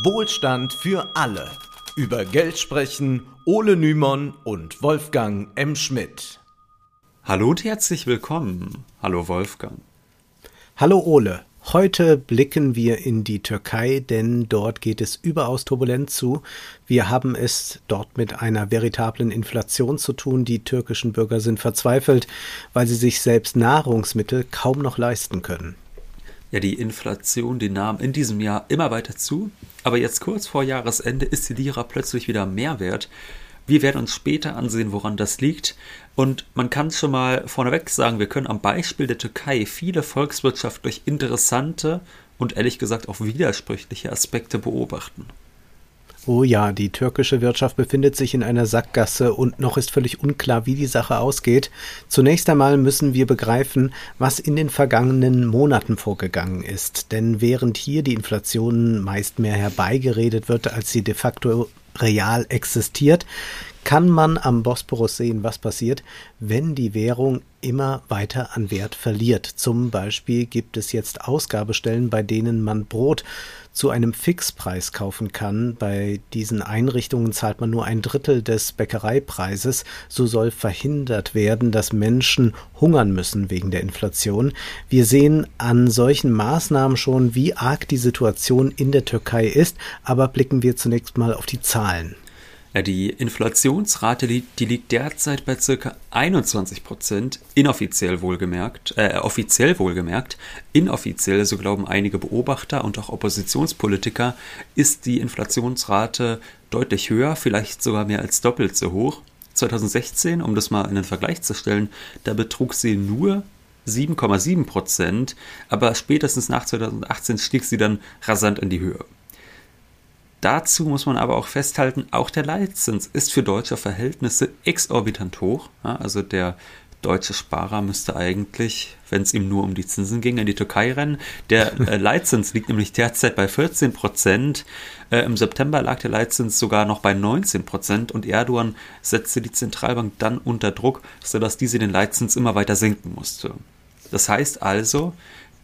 Wohlstand für alle. Über Geld sprechen Ole Nymon und Wolfgang M. Schmidt. Hallo und herzlich willkommen. Hallo Wolfgang. Hallo Ole. Heute blicken wir in die Türkei, denn dort geht es überaus turbulent zu. Wir haben es dort mit einer veritablen Inflation zu tun. Die türkischen Bürger sind verzweifelt, weil sie sich selbst Nahrungsmittel kaum noch leisten können. Ja, die Inflation, die nahm in diesem Jahr immer weiter zu, aber jetzt kurz vor Jahresende ist die Lira plötzlich wieder mehr wert. Wir werden uns später ansehen, woran das liegt. Und man kann schon mal vorneweg sagen, wir können am Beispiel der Türkei viele volkswirtschaftlich interessante und ehrlich gesagt auch widersprüchliche Aspekte beobachten. Oh ja, die türkische Wirtschaft befindet sich in einer Sackgasse und noch ist völlig unklar, wie die Sache ausgeht. Zunächst einmal müssen wir begreifen, was in den vergangenen Monaten vorgegangen ist. Denn während hier die Inflation meist mehr herbeigeredet wird, als sie de facto real existiert, kann man am Bosporus sehen, was passiert, wenn die Währung immer weiter an Wert verliert. Zum Beispiel gibt es jetzt Ausgabestellen, bei denen man Brot zu einem Fixpreis kaufen kann. Bei diesen Einrichtungen zahlt man nur ein Drittel des Bäckereipreises. So soll verhindert werden, dass Menschen hungern müssen wegen der Inflation. Wir sehen an solchen Maßnahmen schon, wie arg die Situation in der Türkei ist, aber blicken wir zunächst mal auf die Zahlen. Ja, die Inflationsrate, die, liegt derzeit bei ca. 21 Prozent, inoffiziell wohlgemerkt, äh, offiziell wohlgemerkt. Inoffiziell, so glauben einige Beobachter und auch Oppositionspolitiker, ist die Inflationsrate deutlich höher, vielleicht sogar mehr als doppelt so hoch. 2016, um das mal in den Vergleich zu stellen, da betrug sie nur 7,7 Prozent, aber spätestens nach 2018 stieg sie dann rasant in die Höhe. Dazu muss man aber auch festhalten, auch der Leitzins ist für deutsche Verhältnisse exorbitant hoch. Ja, also der deutsche Sparer müsste eigentlich, wenn es ihm nur um die Zinsen ging, in die Türkei rennen. Der äh, Leitzins liegt nämlich derzeit bei 14 Prozent. Äh, Im September lag der Leitzins sogar noch bei 19 Prozent und Erdogan setzte die Zentralbank dann unter Druck, sodass diese den Leitzins immer weiter senken musste. Das heißt also,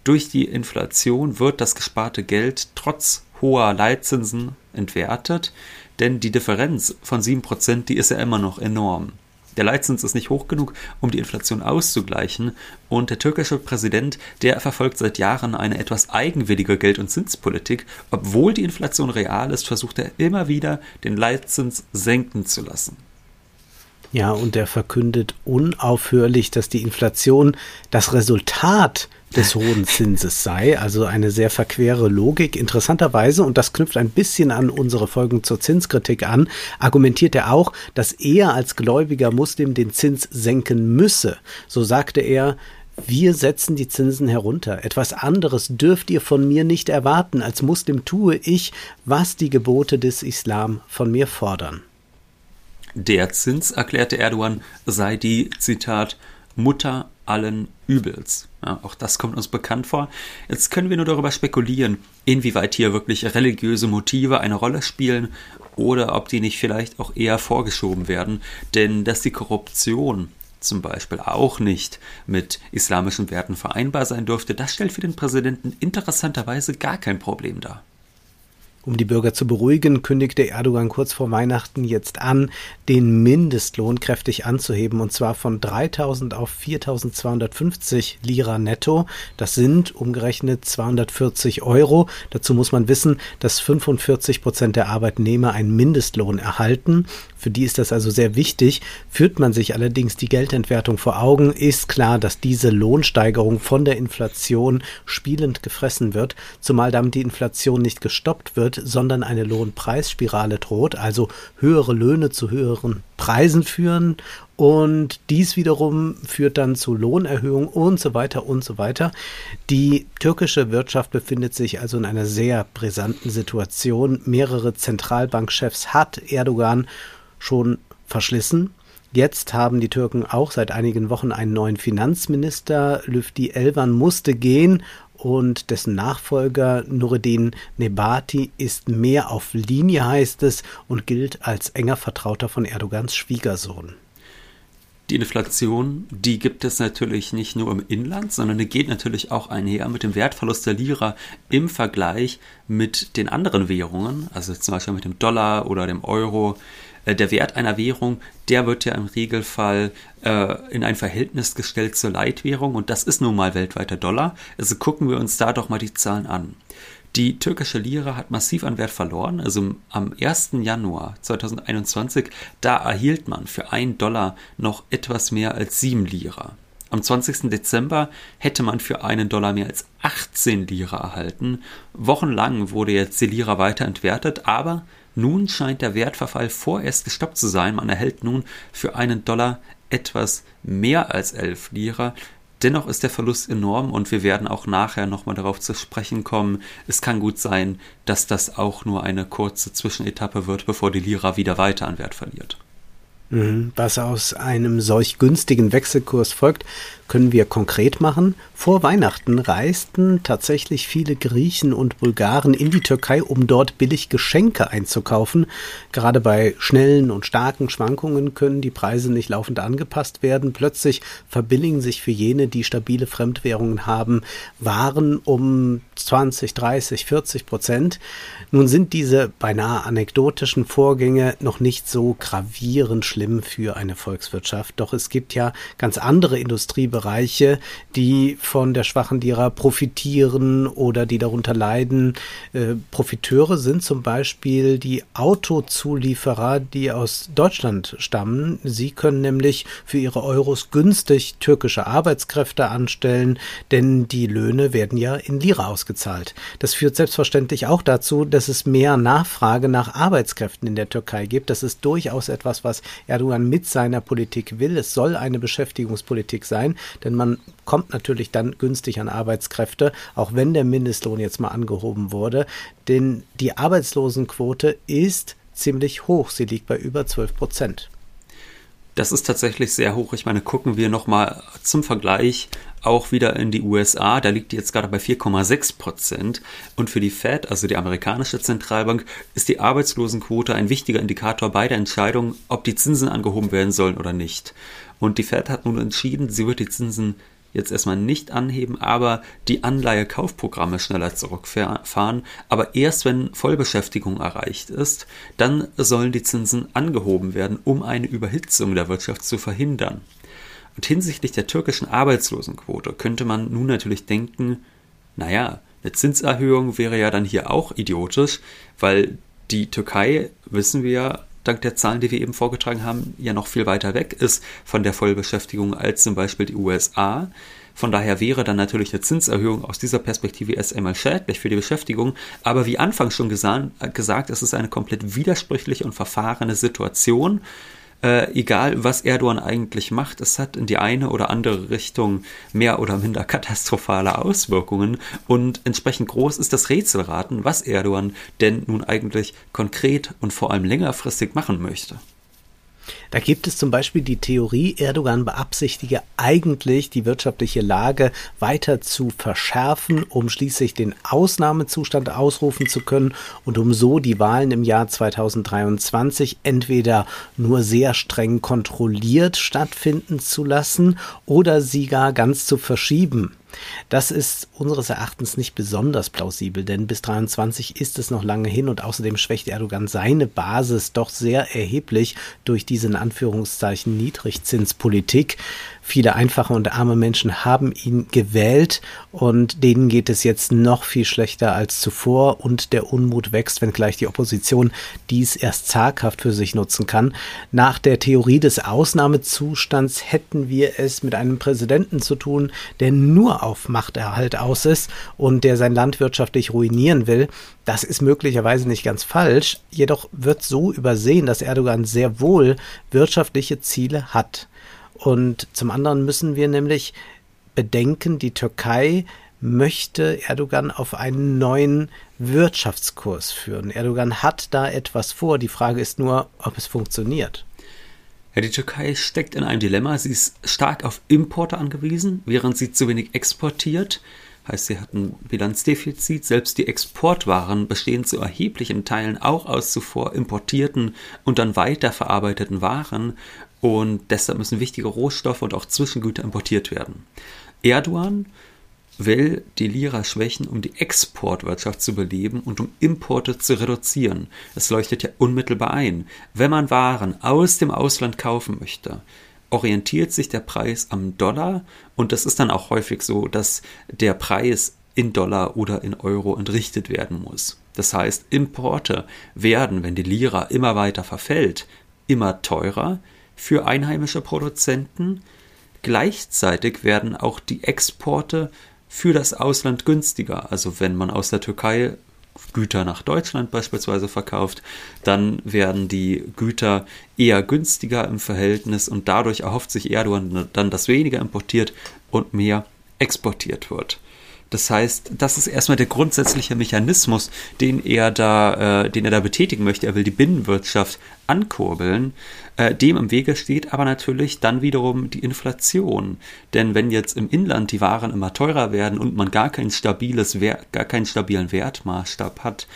durch die Inflation wird das gesparte Geld trotz hoher Leitzinsen entwertet, denn die Differenz von 7%, die ist ja immer noch enorm. Der Leitzins ist nicht hoch genug, um die Inflation auszugleichen, und der türkische Präsident, der verfolgt seit Jahren eine etwas eigenwillige Geld- und Zinspolitik. Obwohl die Inflation real ist, versucht er immer wieder, den Leitzins senken zu lassen. Ja, und er verkündet unaufhörlich, dass die Inflation das Resultat des hohen Zinses sei, also eine sehr verquere Logik. Interessanterweise, und das knüpft ein bisschen an unsere Folgen zur Zinskritik an, argumentiert er auch, dass er als gläubiger Muslim den Zins senken müsse. So sagte er, wir setzen die Zinsen herunter. Etwas anderes dürft ihr von mir nicht erwarten. Als Muslim tue ich, was die Gebote des Islam von mir fordern. Der Zins, erklärte Erdogan, sei die, Zitat, Mutter allen Übels. Ja, auch das kommt uns bekannt vor. Jetzt können wir nur darüber spekulieren, inwieweit hier wirklich religiöse Motive eine Rolle spielen oder ob die nicht vielleicht auch eher vorgeschoben werden. Denn dass die Korruption zum Beispiel auch nicht mit islamischen Werten vereinbar sein dürfte, das stellt für den Präsidenten interessanterweise gar kein Problem dar. Um die Bürger zu beruhigen, kündigte Erdogan kurz vor Weihnachten jetzt an, den Mindestlohn kräftig anzuheben, und zwar von 3.000 auf 4.250 Lira netto. Das sind umgerechnet 240 Euro. Dazu muss man wissen, dass 45 Prozent der Arbeitnehmer einen Mindestlohn erhalten. Für die ist das also sehr wichtig. Führt man sich allerdings die Geldentwertung vor Augen, ist klar, dass diese Lohnsteigerung von der Inflation spielend gefressen wird, zumal damit die Inflation nicht gestoppt wird, sondern eine Lohnpreisspirale droht, also höhere Löhne zu höheren Preisen führen und dies wiederum führt dann zu Lohnerhöhungen und so weiter und so weiter. Die türkische Wirtschaft befindet sich also in einer sehr brisanten Situation. Mehrere Zentralbankchefs hat Erdogan schon verschlissen. Jetzt haben die Türken auch seit einigen Wochen einen neuen Finanzminister. Lüfti Elvan musste gehen und dessen Nachfolger Nureddin Nebati ist mehr auf Linie, heißt es, und gilt als enger Vertrauter von Erdogans Schwiegersohn. Die Inflation, die gibt es natürlich nicht nur im Inland, sondern die geht natürlich auch einher mit dem Wertverlust der Lira im Vergleich mit den anderen Währungen, also zum Beispiel mit dem Dollar oder dem Euro. Äh, der Wert einer Währung, der wird ja im Regelfall äh, in ein Verhältnis gestellt zur Leitwährung und das ist nun mal weltweit der Dollar. Also gucken wir uns da doch mal die Zahlen an. Die türkische Lira hat massiv an Wert verloren. Also am 1. Januar 2021, da erhielt man für einen Dollar noch etwas mehr als 7 Lira. Am 20. Dezember hätte man für einen Dollar mehr als 18 Lira erhalten. Wochenlang wurde jetzt die Lira weiter entwertet, aber nun scheint der Wertverfall vorerst gestoppt zu sein. Man erhält nun für einen Dollar etwas mehr als 11 Lira. Dennoch ist der Verlust enorm und wir werden auch nachher nochmal darauf zu sprechen kommen. Es kann gut sein, dass das auch nur eine kurze Zwischenetappe wird, bevor die Lira wieder weiter an Wert verliert. Mhm. Was aus einem solch günstigen Wechselkurs folgt, können wir konkret machen. Vor Weihnachten reisten tatsächlich viele Griechen und Bulgaren in die Türkei, um dort billig Geschenke einzukaufen. Gerade bei schnellen und starken Schwankungen können die Preise nicht laufend angepasst werden. Plötzlich verbilligen sich für jene, die stabile Fremdwährungen haben, Waren um 20, 30, 40 Prozent. Nun sind diese beinahe anekdotischen Vorgänge noch nicht so gravierend schlimm für eine Volkswirtschaft. Doch es gibt ja ganz andere Industriebereiche, Bereiche, die von der schwachen Lira profitieren oder die darunter leiden. Äh, Profiteure sind zum Beispiel die Autozulieferer, die aus Deutschland stammen. Sie können nämlich für ihre Euros günstig türkische Arbeitskräfte anstellen, denn die Löhne werden ja in Lira ausgezahlt. Das führt selbstverständlich auch dazu, dass es mehr Nachfrage nach Arbeitskräften in der Türkei gibt. Das ist durchaus etwas, was Erdogan mit seiner Politik will. Es soll eine Beschäftigungspolitik sein denn man kommt natürlich dann günstig an Arbeitskräfte, auch wenn der Mindestlohn jetzt mal angehoben wurde. Denn die Arbeitslosenquote ist ziemlich hoch. Sie liegt bei über 12 Prozent. Das ist tatsächlich sehr hoch. Ich meine, gucken wir nochmal zum Vergleich auch wieder in die USA. Da liegt die jetzt gerade bei 4,6 Prozent. Und für die Fed, also die amerikanische Zentralbank, ist die Arbeitslosenquote ein wichtiger Indikator bei der Entscheidung, ob die Zinsen angehoben werden sollen oder nicht. Und die Fed hat nun entschieden, sie wird die Zinsen jetzt erstmal nicht anheben, aber die Anleihekaufprogramme schneller zurückfahren. Aber erst wenn Vollbeschäftigung erreicht ist, dann sollen die Zinsen angehoben werden, um eine Überhitzung der Wirtschaft zu verhindern. Und hinsichtlich der türkischen Arbeitslosenquote könnte man nun natürlich denken, naja, eine Zinserhöhung wäre ja dann hier auch idiotisch, weil die Türkei, wissen wir, dank der Zahlen, die wir eben vorgetragen haben, ja noch viel weiter weg ist von der Vollbeschäftigung als zum Beispiel die USA. Von daher wäre dann natürlich eine Zinserhöhung aus dieser Perspektive erst einmal schädlich für die Beschäftigung. Aber wie anfangs schon gesagt, es ist eine komplett widersprüchliche und verfahrene Situation äh, egal was Erdogan eigentlich macht, es hat in die eine oder andere Richtung mehr oder minder katastrophale Auswirkungen und entsprechend groß ist das Rätselraten, was Erdogan denn nun eigentlich konkret und vor allem längerfristig machen möchte. Da gibt es zum Beispiel die Theorie, Erdogan beabsichtige eigentlich die wirtschaftliche Lage weiter zu verschärfen, um schließlich den Ausnahmezustand ausrufen zu können und um so die Wahlen im Jahr 2023 entweder nur sehr streng kontrolliert stattfinden zu lassen oder sie gar ganz zu verschieben. Das ist unseres Erachtens nicht besonders plausibel, denn bis 23 ist es noch lange hin und außerdem schwächt Erdogan seine Basis doch sehr erheblich durch diese in Anführungszeichen Niedrigzinspolitik. Viele einfache und arme Menschen haben ihn gewählt und denen geht es jetzt noch viel schlechter als zuvor und der Unmut wächst, wenngleich die Opposition dies erst zaghaft für sich nutzen kann. Nach der Theorie des Ausnahmezustands hätten wir es mit einem Präsidenten zu tun, der nur auf Machterhalt aus ist und der sein Land wirtschaftlich ruinieren will. Das ist möglicherweise nicht ganz falsch, jedoch wird so übersehen, dass Erdogan sehr wohl wirtschaftliche Ziele hat. Und zum anderen müssen wir nämlich bedenken, die Türkei möchte Erdogan auf einen neuen Wirtschaftskurs führen. Erdogan hat da etwas vor. Die Frage ist nur, ob es funktioniert. Ja, die Türkei steckt in einem Dilemma. Sie ist stark auf Importe angewiesen, während sie zu wenig exportiert. Heißt, sie hat ein Bilanzdefizit. Selbst die Exportwaren bestehen zu erheblichen Teilen auch aus zuvor importierten und dann weiterverarbeiteten Waren. und deshalb müssen wichtige Rohstoffe und auch Zwischengüter importiert werden. Erdogan will die Lira schwächen, um die Exportwirtschaft zu beleben und um Importe zu reduzieren. Es leuchtet ja unmittelbar ein. Wenn man Waren aus dem Ausland kaufen möchte, orientiert sich der Preis am Dollar und das ist dann auch häufig so, dass der Preis in Dollar oder in Euro entrichtet werden muss. Das heißt, Importe werden, wenn die Lira immer weiter verfällt, immer teurer für einheimische Produzenten. Gleichzeitig werden auch die Exporte für das Ausland günstiger. Also wenn man aus der Türkei Güter nach Deutschland beispielsweise verkauft, dann werden die Güter eher günstiger im Verhältnis und dadurch erhofft sich Erdogan dann, dass weniger importiert und mehr exportiert wird. Das heißt, das ist erstmal der grundsätzliche Mechanismus, den er da, äh, den er da betätigen möchte. Er will die Binnenwirtschaft ankurbeln. Äh, dem im Wege steht aber natürlich dann wiederum die Inflation. Denn wenn jetzt im Inland die Waren immer teurer werden und man gar kein stabiles, gar keinen stabilen Wertmaßstab hat,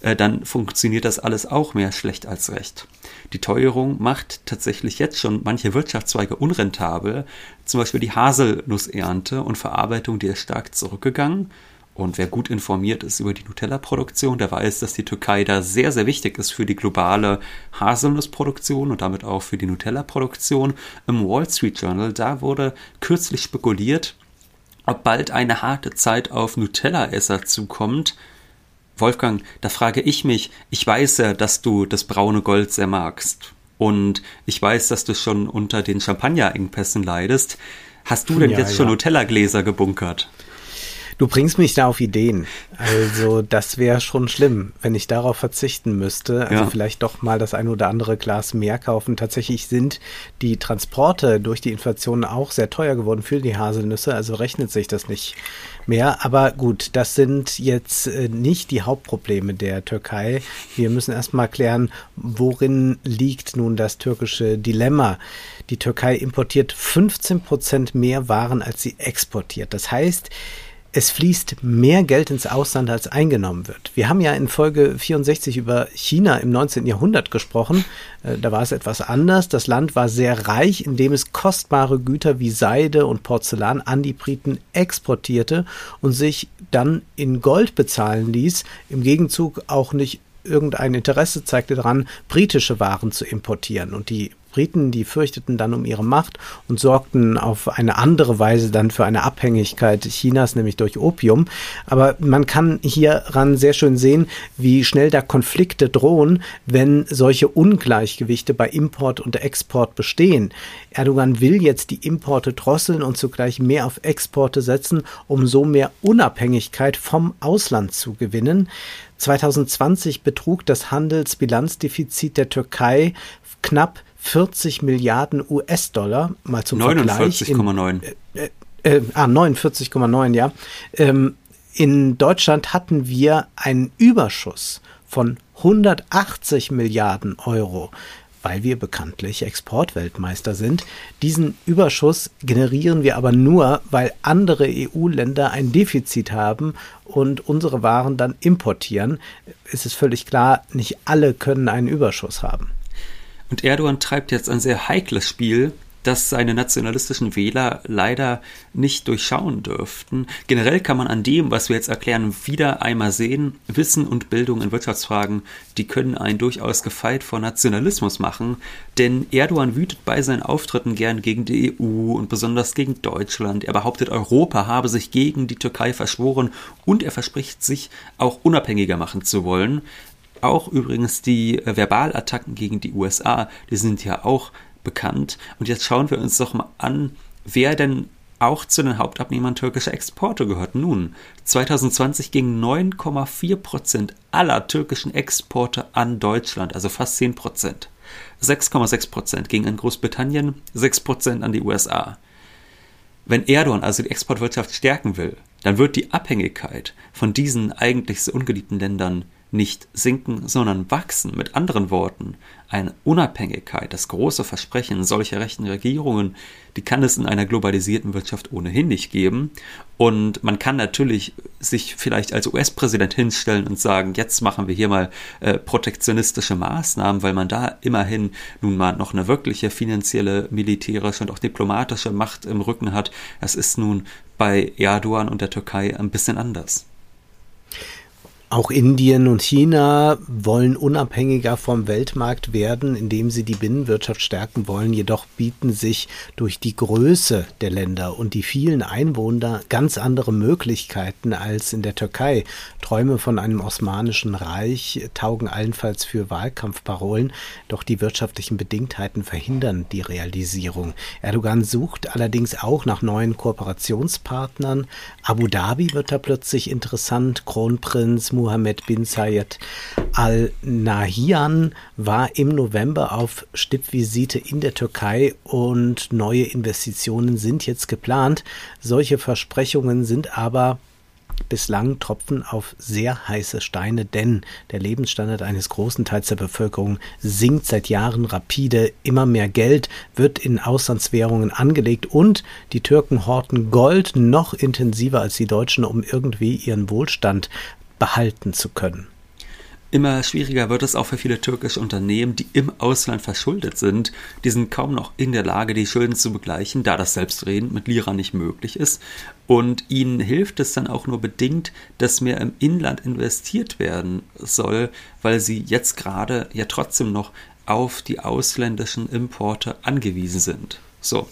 dann funktioniert das alles auch mehr schlecht als recht. Die Teuerung macht tatsächlich jetzt schon manche Wirtschaftszweige unrentabel. Zum Beispiel die Haselnussernte und Verarbeitung, die ist stark zurückgegangen. Und wer gut informiert ist über die Nutella-Produktion, der weiß, dass die Türkei da sehr, sehr wichtig ist für die globale Haselnussproduktion und damit auch für die Nutella-Produktion. Im Wall Street Journal, da wurde kürzlich spekuliert, ob bald eine harte Zeit auf Nutella-Esser zukommt. Wolfgang, da frage ich mich, ich weiß ja, dass du das braune Gold sehr magst. Und ich weiß, dass du schon unter den Champagnerengpässen leidest. Hast du denn ja, jetzt schon Nutella-Gläser gebunkert? Du bringst mich da auf Ideen. Also das wäre schon schlimm, wenn ich darauf verzichten müsste. Also ja. vielleicht doch mal das ein oder andere Glas mehr kaufen. Tatsächlich sind die Transporte durch die Inflation auch sehr teuer geworden für die Haselnüsse. Also rechnet sich das nicht mehr. Aber gut, das sind jetzt äh, nicht die Hauptprobleme der Türkei. Wir müssen erstmal klären, worin liegt nun das türkische Dilemma. Die Türkei importiert 15 Prozent mehr Waren, als sie exportiert. Das heißt, es fließt mehr Geld ins Ausland, als eingenommen wird. Wir haben ja in Folge 64 über China im 19. Jahrhundert gesprochen. Äh, da war es etwas anders. Das Land war sehr reich, indem es kostbare Güter wie Seide und Porzellan an die Briten exportierte und sich dann in Gold bezahlen ließ, im Gegenzug auch nicht irgendein Interesse zeigte daran, britische Waren zu importieren. Und die Briten, die fürchteten dann um ihre Macht und sorgten auf eine andere Weise dann für eine Abhängigkeit Chinas, nämlich durch Opium. Aber man kann hieran sehr schön sehen, wie schnell da Konflikte drohen, wenn solche Ungleichgewichte bei Import und Export bestehen. Erdogan will jetzt die Importe drosseln und zugleich mehr auf Exporte setzen, um so mehr Unabhängigkeit vom Ausland zu gewinnen. 2020 betrug das Handelsbilanzdefizit der Türkei knapp 40 Milliarden US-Dollar, mal zum 49,9. Äh, äh, äh, ah, 49,9, ja. Ähm, in Deutschland hatten wir einen Überschuss von 180 Milliarden Euro, weil wir bekanntlich Exportweltmeister sind. Diesen Überschuss generieren wir aber nur, weil andere EU-Länder ein Defizit haben und unsere Waren dann importieren. Es ist völlig klar, nicht alle können einen Überschuss haben. Und Erdogan treibt jetzt ein sehr heikles Spiel, das seine nationalistischen Wähler leider nicht durchschauen dürften. Generell kann man an dem, was wir jetzt erklären, wieder einmal sehen, Wissen und Bildung in Wirtschaftsfragen, die können einen durchaus gefeit vor Nationalismus machen, denn Erdogan wütet bei seinen Auftritten gern gegen die EU und besonders gegen Deutschland. Er behauptet, Europa habe sich gegen die Türkei verschworen und er verspricht sich auch unabhängiger machen zu wollen. Auch übrigens die äh, Verbalattacken gegen die USA, die sind ja auch bekannt. Und jetzt schauen wir uns doch mal an, wer denn auch zu den Hauptabnehmern türkischer Exporte gehört. Nun, 2020 gingen 9,4 Prozent aller türkischen Exporte an Deutschland, also fast 10 Prozent. 6,6 Prozent gingen an Großbritannien, 6 Prozent an die USA. Wenn Erdogan also die Exportwirtschaft stärken will, dann wird die Abhängigkeit von diesen eigentlich so ungeliebten Ländern nicht sinken, sondern wachsen. Mit anderen Worten, eine Unabhängigkeit, das große Versprechen solcher rechten Regierungen, die kann es in einer globalisierten Wirtschaft ohnehin nicht geben. Und man kann natürlich sich vielleicht als US-Präsident hinstellen und sagen, jetzt machen wir hier mal äh, protektionistische Maßnahmen, weil man da immerhin nun mal noch eine wirkliche finanzielle, militärische und auch diplomatische Macht im Rücken hat. Das ist nun bei Erdogan und der Türkei ein bisschen anders. Auch Indien und China wollen unabhängiger vom Weltmarkt werden, indem sie die Binnenwirtschaft stärken wollen. Jedoch bieten sich durch die Größe der Länder und die vielen Einwohner ganz andere Möglichkeiten als in der Türkei. Träume von einem osmanischen Reich taugen allenfalls für Wahlkampfparolen, doch die wirtschaftlichen Bedingtheiten verhindern die Realisierung. Erdogan sucht allerdings auch nach neuen Kooperationspartnern. Abu Dhabi wird da plötzlich interessant. Kronprinz Mohammed bin Zayed Al Nahyan war im November auf Stippvisite in der Türkei und neue Investitionen sind jetzt geplant. Solche Versprechungen sind aber bislang Tropfen auf sehr heiße Steine, denn der Lebensstandard eines großen Teils der Bevölkerung sinkt seit Jahren rapide. Immer mehr Geld wird in Auslandswährungen angelegt und die Türken horten Gold noch intensiver als die Deutschen, um irgendwie ihren Wohlstand behalten zu können. Immer schwieriger wird es auch für viele türkische Unternehmen, die im Ausland verschuldet sind. Die sind kaum noch in der Lage, die Schulden zu begleichen, da das Selbstreden mit Lira nicht möglich ist. Und ihnen hilft es dann auch nur bedingt, dass mehr im Inland investiert werden soll, weil sie jetzt gerade ja trotzdem noch auf die ausländischen Importe angewiesen sind. So,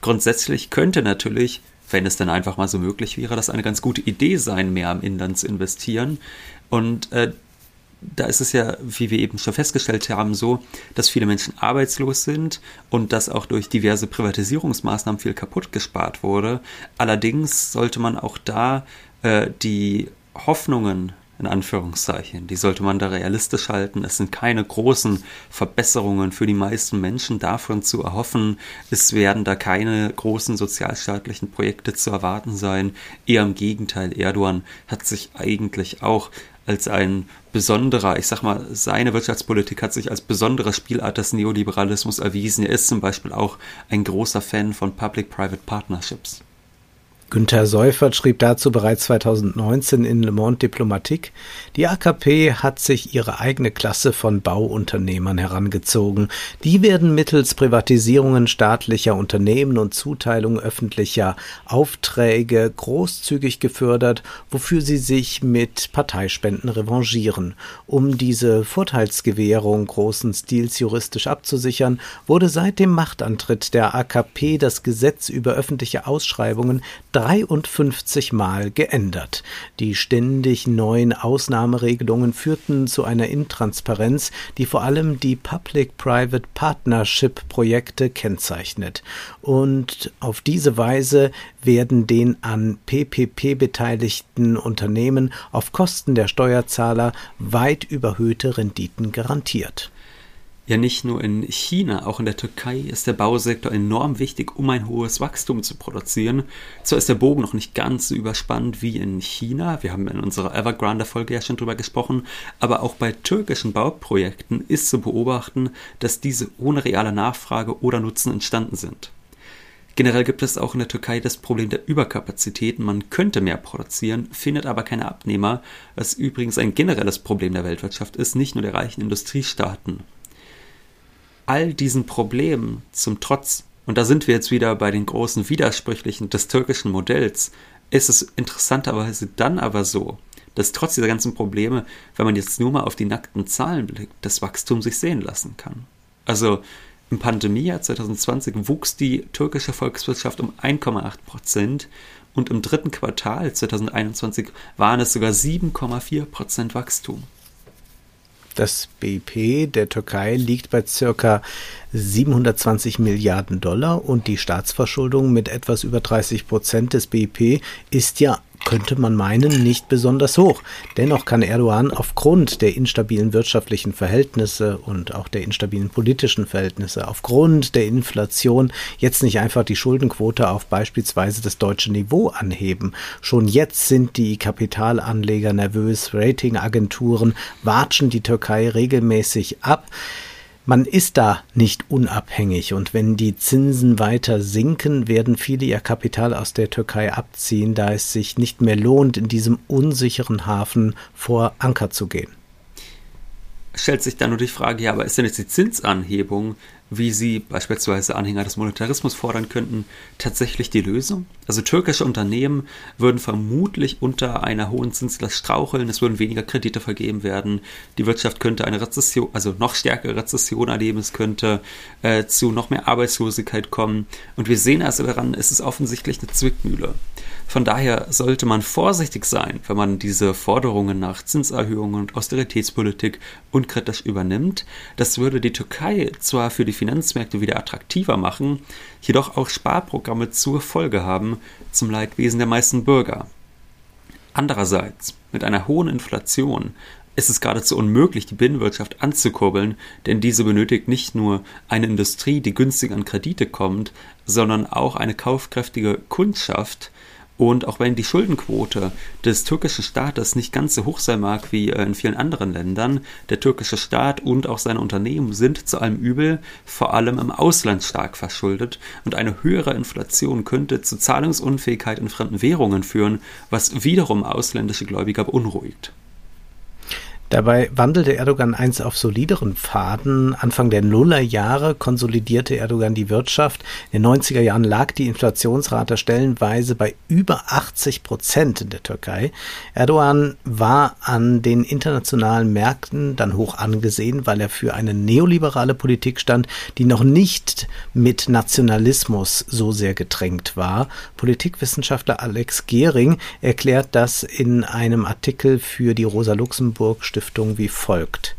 grundsätzlich könnte natürlich wenn es dann einfach mal so möglich wäre, das eine ganz gute Idee sein, mehr im Inland zu investieren. Und äh, da ist es ja, wie wir eben schon festgestellt haben, so, dass viele Menschen arbeitslos sind und dass auch durch diverse Privatisierungsmaßnahmen viel kaputt gespart wurde. Allerdings sollte man auch da äh, die Hoffnungen in Anführungszeichen. Die sollte man da realistisch halten. Es sind keine großen Verbesserungen für die meisten Menschen davon zu erhoffen. Es werden da keine großen sozialstaatlichen Projekte zu erwarten sein. Eher im Gegenteil, Erdogan hat sich eigentlich auch als ein besonderer, ich sag mal, seine Wirtschaftspolitik hat sich als besondere Spielart des Neoliberalismus erwiesen. Er ist zum Beispiel auch ein großer Fan von Public-Private Partnerships. Günter Seufert schrieb dazu bereits 2019 in Le Monde Diplomatique, die AKP hat sich ihre eigene Klasse von Bauunternehmern herangezogen. Die werden mittels Privatisierungen staatlicher Unternehmen und Zuteilung öffentlicher Aufträge großzügig gefördert, wofür sie sich mit Parteispenden revanchieren. Um diese Vorteilsgewährung großen Stils juristisch abzusichern, wurde seit dem Machtantritt der AKP das Gesetz über öffentliche Ausschreibungen 53 Mal geändert. Die ständig neuen Ausnahmeregelungen führten zu einer Intransparenz, die vor allem die Public-Private Partnership Projekte kennzeichnet. Und auf diese Weise werden den an PPP beteiligten Unternehmen auf Kosten der Steuerzahler weit überhöhte Renditen garantiert. Ja, nicht nur in China, auch in der Türkei ist der Bausektor enorm wichtig, um ein hohes Wachstum zu produzieren. Zwar ist der Bogen noch nicht ganz so überspannt wie in China, wir haben in unserer Evergrande-Folge ja schon drüber gesprochen, aber auch bei türkischen Bauprojekten ist zu beobachten, dass diese ohne reale Nachfrage oder Nutzen entstanden sind. Generell gibt es auch in der Türkei das Problem der Überkapazitäten. Man könnte mehr produzieren, findet aber keine Abnehmer, was übrigens ein generelles Problem der Weltwirtschaft ist, nicht nur der reichen Industriestaaten all diesen Problemen zum Trotz, und da sind wir jetzt wieder bei den großen Widersprüchlichen des türkischen Modells, ist es interessanterweise dann aber so, dass trotz dieser ganzen Probleme, wenn man jetzt nur mal auf die nackten Zahlen blickt, das Wachstum sich sehen lassen kann. Also im Pandemiejahr 2020 wuchs die türkische Volkswirtschaft um 1,8 Prozent und im dritten Quartal 2021 waren es sogar 7,4 Prozent Wachstum. Das BIP der Türkei liegt bei circa 720 Milliarden Dollar und die Staatsverschuldung mit etwas über 30 Prozent des BIP ist ja könnte man meinen, nicht besonders hoch. Dennoch kann Erdogan aufgrund der instabilen wirtschaftlichen Verhältnisse und auch der instabilen politischen Verhältnisse, aufgrund der Inflation jetzt nicht einfach die Schuldenquote auf beispielsweise das deutsche Niveau anheben. Schon jetzt sind die Kapitalanleger nervös, Ratingagenturen watschen die Türkei regelmäßig ab man ist da nicht unabhängig und wenn die Zinsen weiter sinken, werden viele ihr Kapital aus der Türkei abziehen, da es sich nicht mehr lohnt, in diesem unsicheren Hafen vor Anker zu gehen. Stellt sich dann nur die Frage, ja, aber ist denn jetzt die Zinsanhebung wie sie beispielsweise Anhänger des Monetarismus fordern könnten, tatsächlich die Lösung? Also türkische Unternehmen würden vermutlich unter einer hohen Zinslast straucheln, es würden weniger Kredite vergeben werden, die Wirtschaft könnte eine Rezession, also noch stärkere Rezession erleben, es könnte äh, zu noch mehr Arbeitslosigkeit kommen. Und wir sehen also daran, es ist offensichtlich eine Zwickmühle. Von daher sollte man vorsichtig sein, wenn man diese Forderungen nach Zinserhöhungen und Austeritätspolitik unkritisch übernimmt. Das würde die Türkei zwar für die Finanzmärkte wieder attraktiver machen, jedoch auch Sparprogramme zur Folge haben, zum Leidwesen der meisten Bürger. Andererseits, mit einer hohen Inflation ist es geradezu unmöglich, die Binnenwirtschaft anzukurbeln, denn diese benötigt nicht nur eine Industrie, die günstig an Kredite kommt, sondern auch eine kaufkräftige Kundschaft, und auch wenn die Schuldenquote des türkischen Staates nicht ganz so hoch sein mag wie äh, in vielen anderen Ländern, der türkische Staat und auch seine Unternehmen sind zu allem Übel vor allem im Ausland stark verschuldet und eine höhere Inflation könnte zu Zahlungsunfähigkeit in fremden Währungen führen, was wiederum ausländische Gläubiger beunruhigt. Dabei wandelte Erdogan einst auf solideren Pfaden. Anfang der Nullerjahre konsolidierte Erdogan die Wirtschaft. In den 90er Jahren lag die Inflationsrate stellenweise bei über 80 Prozent in der Türkei. Erdogan war an den internationalen Märkten dann hoch angesehen, weil er für eine neoliberale Politik stand, die noch nicht mit Nationalismus so sehr getränkt war. Politikwissenschaftler Alex Gehring erklärt das in einem Artikel für die Rosa Luxemburg Stiftung wie folgt.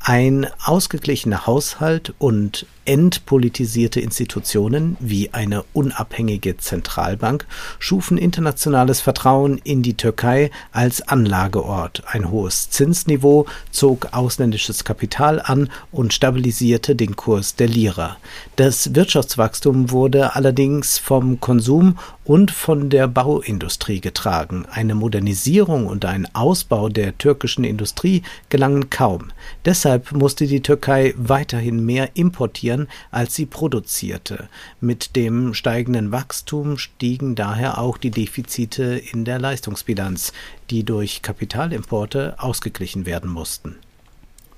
Ein ausgeglichener Haushalt und entpolitisierte Institutionen wie eine unabhängige Zentralbank schufen internationales Vertrauen in die Türkei als Anlageort. Ein hohes Zinsniveau zog ausländisches Kapital an und stabilisierte den Kurs der Lira. Das Wirtschaftswachstum wurde allerdings vom Konsum und von der Bauindustrie getragen. Eine Modernisierung und ein Ausbau der türkischen Industrie gelangen kaum. Deshalb musste die Türkei weiterhin mehr importieren produzieren, als sie produzierte. Mit dem steigenden Wachstum stiegen daher auch die Defizite in der Leistungsbilanz, die durch Kapitalimporte ausgeglichen werden mussten.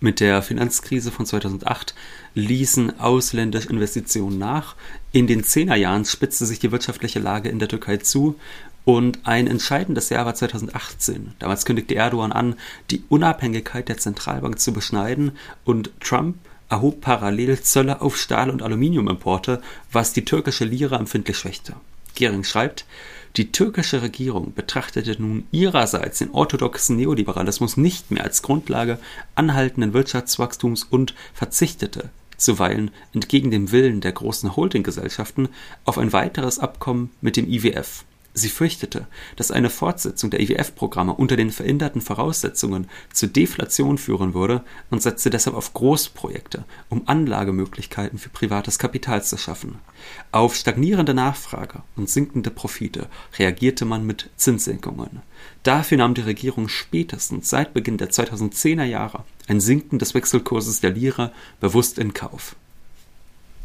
Mit der Finanzkrise von 2008 ließen ausländische Investitionen nach. In den Zehnerjahren spitzte sich die wirtschaftliche Lage in der Türkei zu und ein entscheidendes Jahr war 2018. Damals kündigte Erdogan an, die Unabhängigkeit der Zentralbank zu beschneiden und Trump erhob parallel Zölle auf Stahl- und Aluminiumimporte, was die türkische Lira empfindlich schwächte. Gering schreibt, die türkische Regierung betrachtete nun ihrerseits den orthodoxen Neoliberalismus nicht mehr als Grundlage anhaltenden Wirtschaftswachstums und verzichtete zuweilen entgegen dem Willen der großen Holdinggesellschaften auf ein weiteres Abkommen mit dem IWF Sie fürchtete, dass eine Fortsetzung der IWF-Programme unter den veränderten Voraussetzungen zu Deflation führen würde und setzte deshalb auf Großprojekte, um Anlagemöglichkeiten für privates Kapital zu schaffen. Auf stagnierende Nachfrage und sinkende Profite reagierte man mit Zinssenkungen. Dafür nahm die Regierung spätestens seit Beginn der 2010er Jahre ein Sinken des Wechselkurses der Lira bewusst in Kauf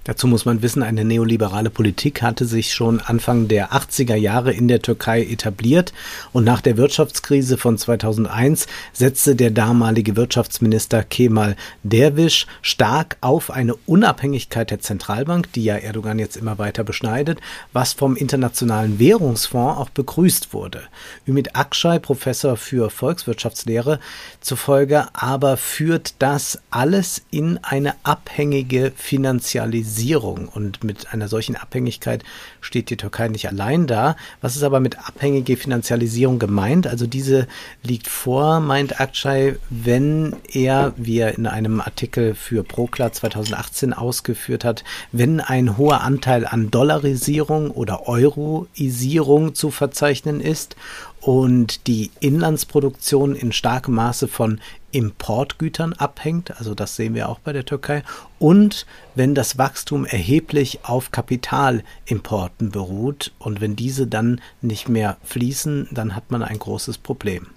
Dazu muss man wissen, eine neoliberale Politik hatte sich schon Anfang der 80er Jahre in der Türkei etabliert und nach der Wirtschaftskrise von 2001 setzte der damalige Wirtschaftsminister Kemal Derwisch stark auf eine Unabhängigkeit der Zentralbank, die ja Erdogan jetzt immer weiter beschneidet, was vom Internationalen Währungsfonds auch begrüßt wurde. Ümit Akşay, Professor für Volkswirtschaftslehre, zufolge aber führt das alles in eine abhängige Finanzialisierung Abhängigkeitsisierung. Und mit einer solchen Abhängigkeit steht die Türkei nicht allein da. Was ist aber mit abhängige Finanzialisierung gemeint? Also diese liegt vor, meint Akçay, wenn er, wie er in einem Artikel für Prokla 2018 ausgeführt hat, wenn ein hoher Anteil an Dollarisierung oder Euroisierung zu verzeichnen ist und die Inlandsproduktion in starkem Maße von Importgütern abhängt, also das sehen wir auch bei der Türkei, und wenn das Wachstum erheblich auf Kapitalimporten beruht und wenn diese dann nicht mehr fließen, dann hat man ein großes Problem.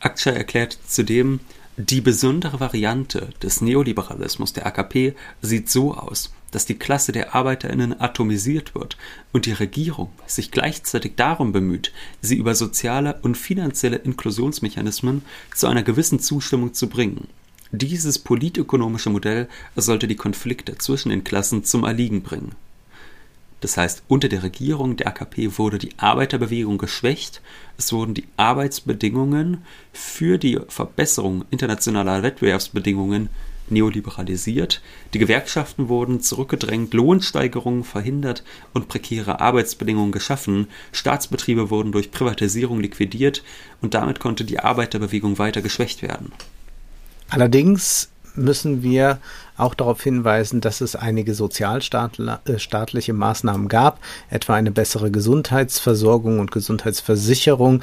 Akçay erklärt zudem, die besondere Variante des Neoliberalismus der AKP sieht so aus, dass die Klasse der Arbeiterinnen atomisiert wird und die Regierung sich gleichzeitig darum bemüht, sie über soziale und finanzielle Inklusionsmechanismen zu einer gewissen Zustimmung zu bringen. Dieses politökonomische Modell sollte die Konflikte zwischen den Klassen zum Erliegen bringen. Das heißt, unter der Regierung der AKP wurde die Arbeiterbewegung geschwächt, es wurden die Arbeitsbedingungen für die Verbesserung internationaler Wettbewerbsbedingungen neoliberalisiert, die Gewerkschaften wurden zurückgedrängt, Lohnsteigerungen verhindert und prekäre Arbeitsbedingungen geschaffen, Staatsbetriebe wurden durch Privatisierung liquidiert und damit konnte die Arbeiterbewegung weiter geschwächt werden. Allerdings müssen wir auch darauf hinweisen, dass es einige sozialstaatliche äh, Maßnahmen gab, etwa eine bessere Gesundheitsversorgung und Gesundheitsversicherung.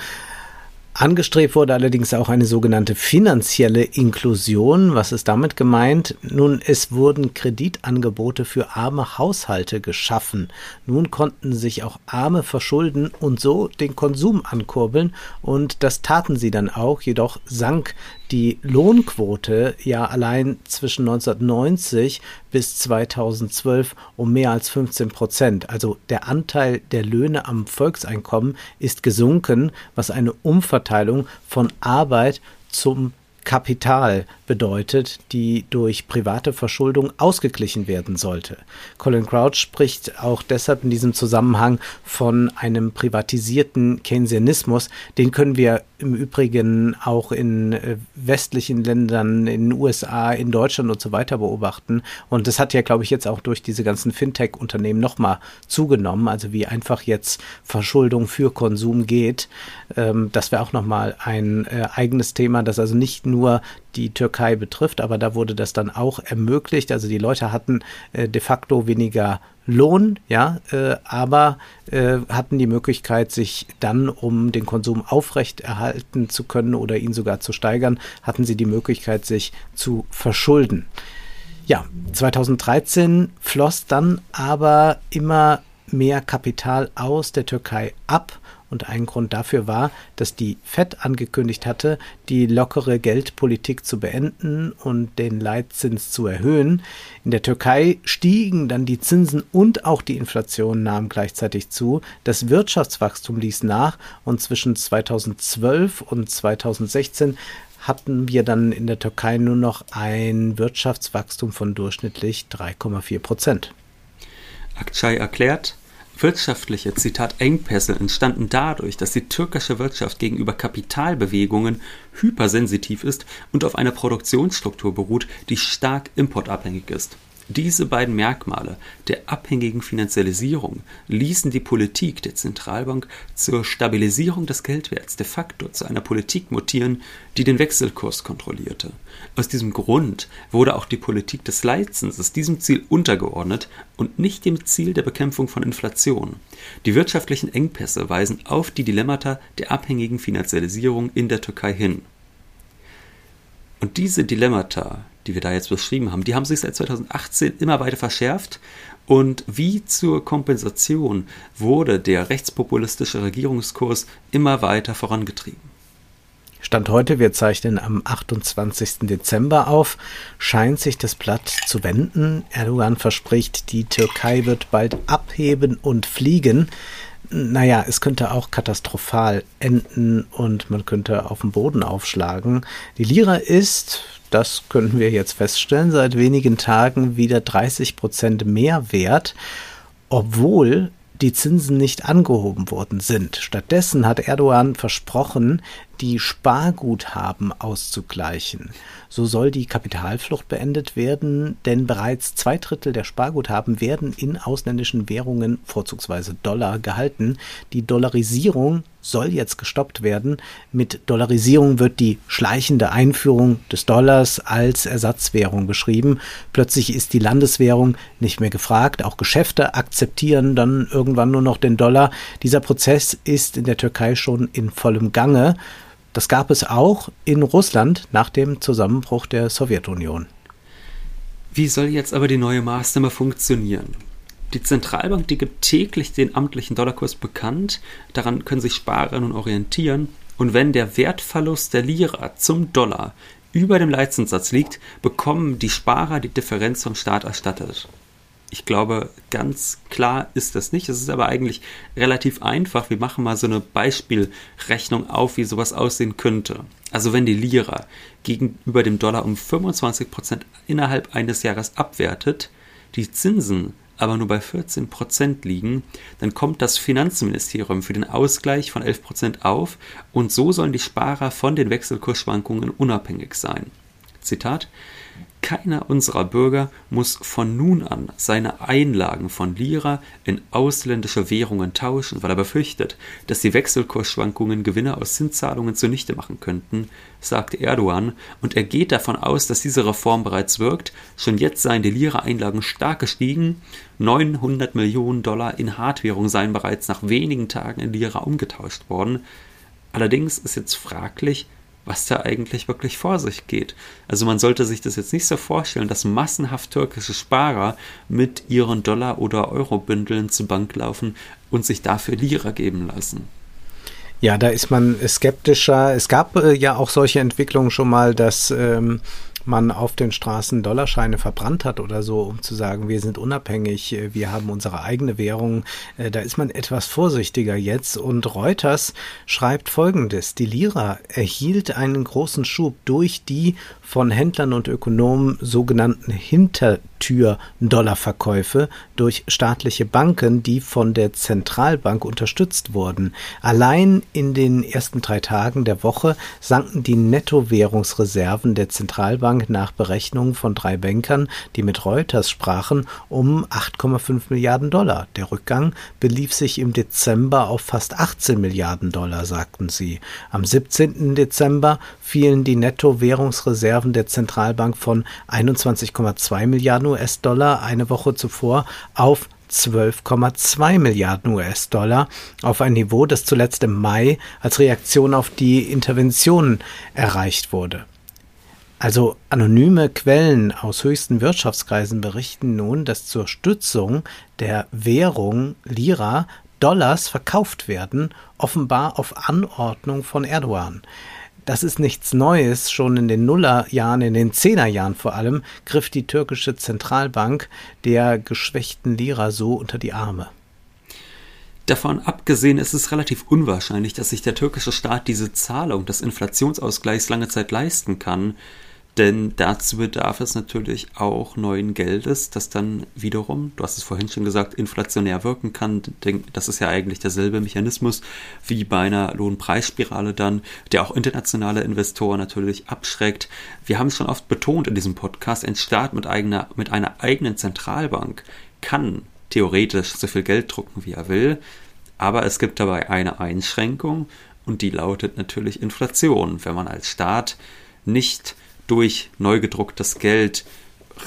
Angestrebt wurde allerdings auch eine sogenannte finanzielle Inklusion. Was ist damit gemeint? Nun, es wurden Kreditangebote für arme Haushalte geschaffen. Nun konnten sich auch Arme verschulden und so den Konsum ankurbeln und das taten sie dann auch, jedoch sank die Lohnquote ja allein zwischen 1990 bis 2012 um mehr als 15 Prozent. Also der Anteil der Löhne am Volkseinkommen ist gesunken, was eine Umverteilung von Arbeit zum Kapital bedeutet, die durch private Verschuldung ausgeglichen werden sollte. Colin Crouch spricht auch deshalb in diesem Zusammenhang von einem privatisierten Keynesianismus. Den können wir im Übrigen auch in äh, westlichen Ländern, in den USA, in Deutschland und so weiter beobachten. Und das hat ja, glaube ich, jetzt auch durch diese ganzen Fintech-Unternehmen nochmal zugenommen. Also wie einfach jetzt Verschuldung für Konsum geht. Ähm, das wäre auch nochmal ein äh, eigenes Thema, das also nicht nur die Türkei betrifft, aber da wurde das dann auch ermöglicht. Also die Leute hatten äh, de facto weniger Lohn, ja, äh, aber äh, hatten die Möglichkeit, sich dann, um den Konsum aufrechterhalten zu können oder ihn sogar zu steigern, hatten sie die Möglichkeit, sich zu verschulden. Ja, 2013 floss dann aber immer mehr Kapital aus der Türkei ab und ein Grund dafür war, dass die FED angekündigt hatte, die lockere Geldpolitik zu beenden und den Leitzins zu erhöhen. In der Türkei stiegen dann die Zinsen und auch die Inflation nahm gleichzeitig zu. Das Wirtschaftswachstum ließ nach und zwischen 2012 und 2016 hatten wir dann in der Türkei nur noch ein Wirtschaftswachstum von durchschnittlich 3,4 Prozent. Akçay erklärt, Wirtschaftliche, Zitat, Engpässe entstanden dadurch, dass die türkische Wirtschaft gegenüber Kapitalbewegungen hypersensitiv ist und auf einer Produktionsstruktur beruht, die stark importabhängig ist. Diese beiden Merkmale der abhängigen Finanzialisierung ließen die Politik der Zentralbank zur Stabilisierung des Geldwerts de facto zu einer Politik mutieren, die den Wechselkurs kontrollierte. Aus diesem Grund wurde auch die Politik des Leitzinses diesem Ziel untergeordnet und nicht dem Ziel der Bekämpfung von Inflation. Die wirtschaftlichen Engpässe weisen auf die Dilemmata der abhängigen Finanzialisierung in der Türkei hin. Und diese Dilemmata, die wir da jetzt beschrieben haben, die haben sich seit 2018 immer weiter verschärft. Und wie zur Kompensation wurde der rechtspopulistische Regierungskurs immer weiter vorangetrieben. Stand heute, wir zeichnen am 28. Dezember auf, scheint sich das Blatt zu wenden. Erdogan verspricht, die Türkei wird bald abheben und fliegen. Naja, es könnte auch katastrophal enden und man könnte auf den Boden aufschlagen. Die Lira ist, das könnten wir jetzt feststellen, seit wenigen Tagen wieder 30 Prozent mehr wert, obwohl die Zinsen nicht angehoben worden sind. Stattdessen hat Erdogan versprochen, die Sparguthaben auszugleichen. So soll die Kapitalflucht beendet werden, denn bereits zwei Drittel der Sparguthaben werden in ausländischen Währungen, vorzugsweise Dollar, gehalten. Die Dollarisierung soll jetzt gestoppt werden. Mit Dollarisierung wird die schleichende Einführung des Dollars als Ersatzwährung beschrieben. Plötzlich ist die Landeswährung nicht mehr gefragt. Auch Geschäfte akzeptieren dann irgendwann nur noch den Dollar. Dieser Prozess ist in der Türkei schon in vollem Gange. Das gab es auch in Russland nach dem Zusammenbruch der Sowjetunion. Wie soll jetzt aber die neue Maßnahme funktionieren? Die Zentralbank, die gibt täglich den amtlichen Dollarkurs bekannt. Daran können sich Sparer nun orientieren. Und wenn der Wertverlust der Lira zum Dollar über dem Leitzinssatz liegt, bekommen die Sparer die Differenz vom Staat erstattet. Ich glaube, ganz klar ist das nicht. Es ist aber eigentlich relativ einfach. Wir machen mal so eine Beispielrechnung auf, wie sowas aussehen könnte. Also wenn die Lira gegenüber dem Dollar um 25% innerhalb eines Jahres abwertet, die Zinsen aber nur bei 14 Prozent liegen, dann kommt das Finanzministerium für den Ausgleich von 11 Prozent auf und so sollen die Sparer von den Wechselkursschwankungen unabhängig sein. Zitat keiner unserer Bürger muss von nun an seine Einlagen von Lira in ausländische Währungen tauschen, weil er befürchtet, dass die Wechselkursschwankungen Gewinne aus Zinszahlungen zunichte machen könnten, sagte Erdogan, und er geht davon aus, dass diese Reform bereits wirkt. Schon jetzt seien die Lira-Einlagen stark gestiegen. 900 Millionen Dollar in Hartwährung seien bereits nach wenigen Tagen in Lira umgetauscht worden. Allerdings ist jetzt fraglich, was da eigentlich wirklich vor sich geht. Also man sollte sich das jetzt nicht so vorstellen, dass massenhaft türkische Sparer mit ihren Dollar- oder Euro-Bündeln zur Bank laufen und sich dafür Lira geben lassen. Ja, da ist man skeptischer. Es gab äh, ja auch solche Entwicklungen schon mal, dass ähm, man auf den Straßen Dollarscheine verbrannt hat oder so, um zu sagen, wir sind unabhängig, äh, wir haben unsere eigene Währung. Äh, da ist man etwas vorsichtiger jetzt. Und Reuters schreibt Folgendes. Die Lira erhielt einen großen Schub durch die von Händlern und Ökonomen sogenannten Hintertür-Dollarverkäufe durch staatliche Banken, die von der Zentralbank unterstützt wurden. Allein in den ersten drei Tagen der Woche sanken die Nettowährungsreserven der Zentralbank nach Berechnungen von drei Bankern, die mit Reuters sprachen, um 8,5 Milliarden Dollar. Der Rückgang belief sich im Dezember auf fast 18 Milliarden Dollar, sagten sie. Am 17. Dezember fielen die Nettowährungsreserven der Zentralbank von 21,2 Milliarden US-Dollar eine Woche zuvor auf 12,2 Milliarden US-Dollar auf ein Niveau, das zuletzt im Mai als Reaktion auf die Interventionen erreicht wurde. Also anonyme Quellen aus höchsten Wirtschaftskreisen berichten nun, dass zur Stützung der Währung Lira Dollars verkauft werden, offenbar auf Anordnung von Erdogan das ist nichts Neues. Schon in den Nullerjahren, in den Zehnerjahren vor allem, griff die türkische Zentralbank der geschwächten Lira so unter die Arme. Davon abgesehen ist es relativ unwahrscheinlich, dass sich der türkische Staat diese Zahlung des Inflationsausgleichs lange Zeit leisten kann. Denn dazu bedarf es natürlich auch neuen Geldes, das dann wiederum, du hast es vorhin schon gesagt, inflationär wirken kann. Das ist ja eigentlich derselbe Mechanismus wie bei einer Lohnpreisspirale dann, der auch internationale Investoren natürlich abschreckt. Wir haben es schon oft betont in diesem Podcast, ein Staat mit, eigener, mit einer eigenen Zentralbank kann theoretisch so viel Geld drucken, wie er will. Aber es gibt dabei eine Einschränkung und die lautet natürlich Inflation. Wenn man als Staat nicht durch neu gedrucktes Geld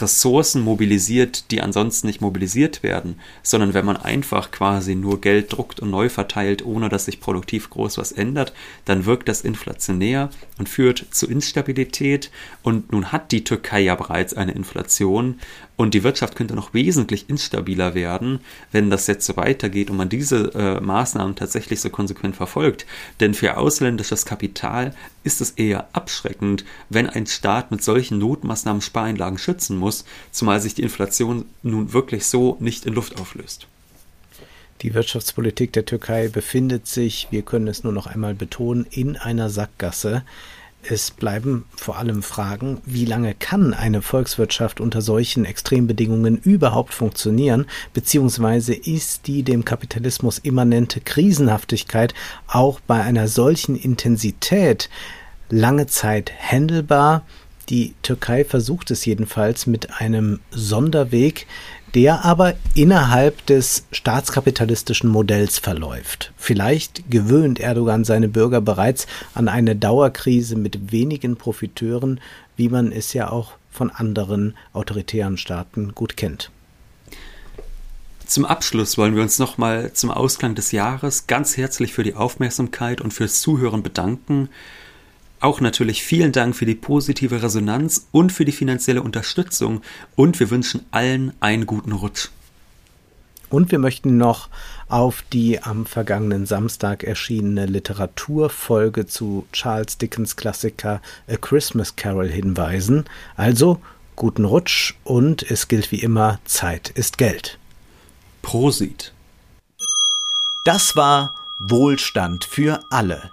Ressourcen mobilisiert, die ansonsten nicht mobilisiert werden, sondern wenn man einfach quasi nur Geld druckt und neu verteilt, ohne dass sich produktiv groß was ändert, dann wirkt das inflationär und führt zu Instabilität. Und nun hat die Türkei ja bereits eine Inflation und die Wirtschaft könnte noch wesentlich instabiler werden, wenn das jetzt so weitergeht und man diese äh, Maßnahmen tatsächlich so konsequent verfolgt. Denn für ausländisches Kapital ist es eher abschreckend, wenn ein Staat mit solchen Notmaßnahmen Spareinlagen schützen muss, zumal sich die Inflation nun wirklich so nicht in Luft auflöst. Die Wirtschaftspolitik der Türkei befindet sich, wir können es nur noch einmal betonen, in einer Sackgasse. Es bleiben vor allem Fragen, wie lange kann eine Volkswirtschaft unter solchen Extrembedingungen überhaupt funktionieren, beziehungsweise ist die dem Kapitalismus immanente Krisenhaftigkeit auch bei einer solchen Intensität lange Zeit händelbar? Die Türkei versucht es jedenfalls mit einem Sonderweg, der aber innerhalb des staatskapitalistischen Modells verläuft. Vielleicht gewöhnt Erdogan seine Bürger bereits an eine Dauerkrise mit wenigen Profiteuren, wie man es ja auch von anderen autoritären Staaten gut kennt. Zum Abschluss wollen wir uns nochmal zum Ausklang des Jahres ganz herzlich für die Aufmerksamkeit und fürs Zuhören bedanken. Auch natürlich vielen Dank für die positive Resonanz und für die finanzielle Unterstützung und wir wünschen allen einen guten Rutsch. Und wir möchten noch auf die am vergangenen Samstag erschienene Literaturfolge zu Charles Dickens Klassiker A Christmas Carol hinweisen. Also guten Rutsch und es gilt wie immer, Zeit ist Geld. Prosit. Das war Wohlstand für alle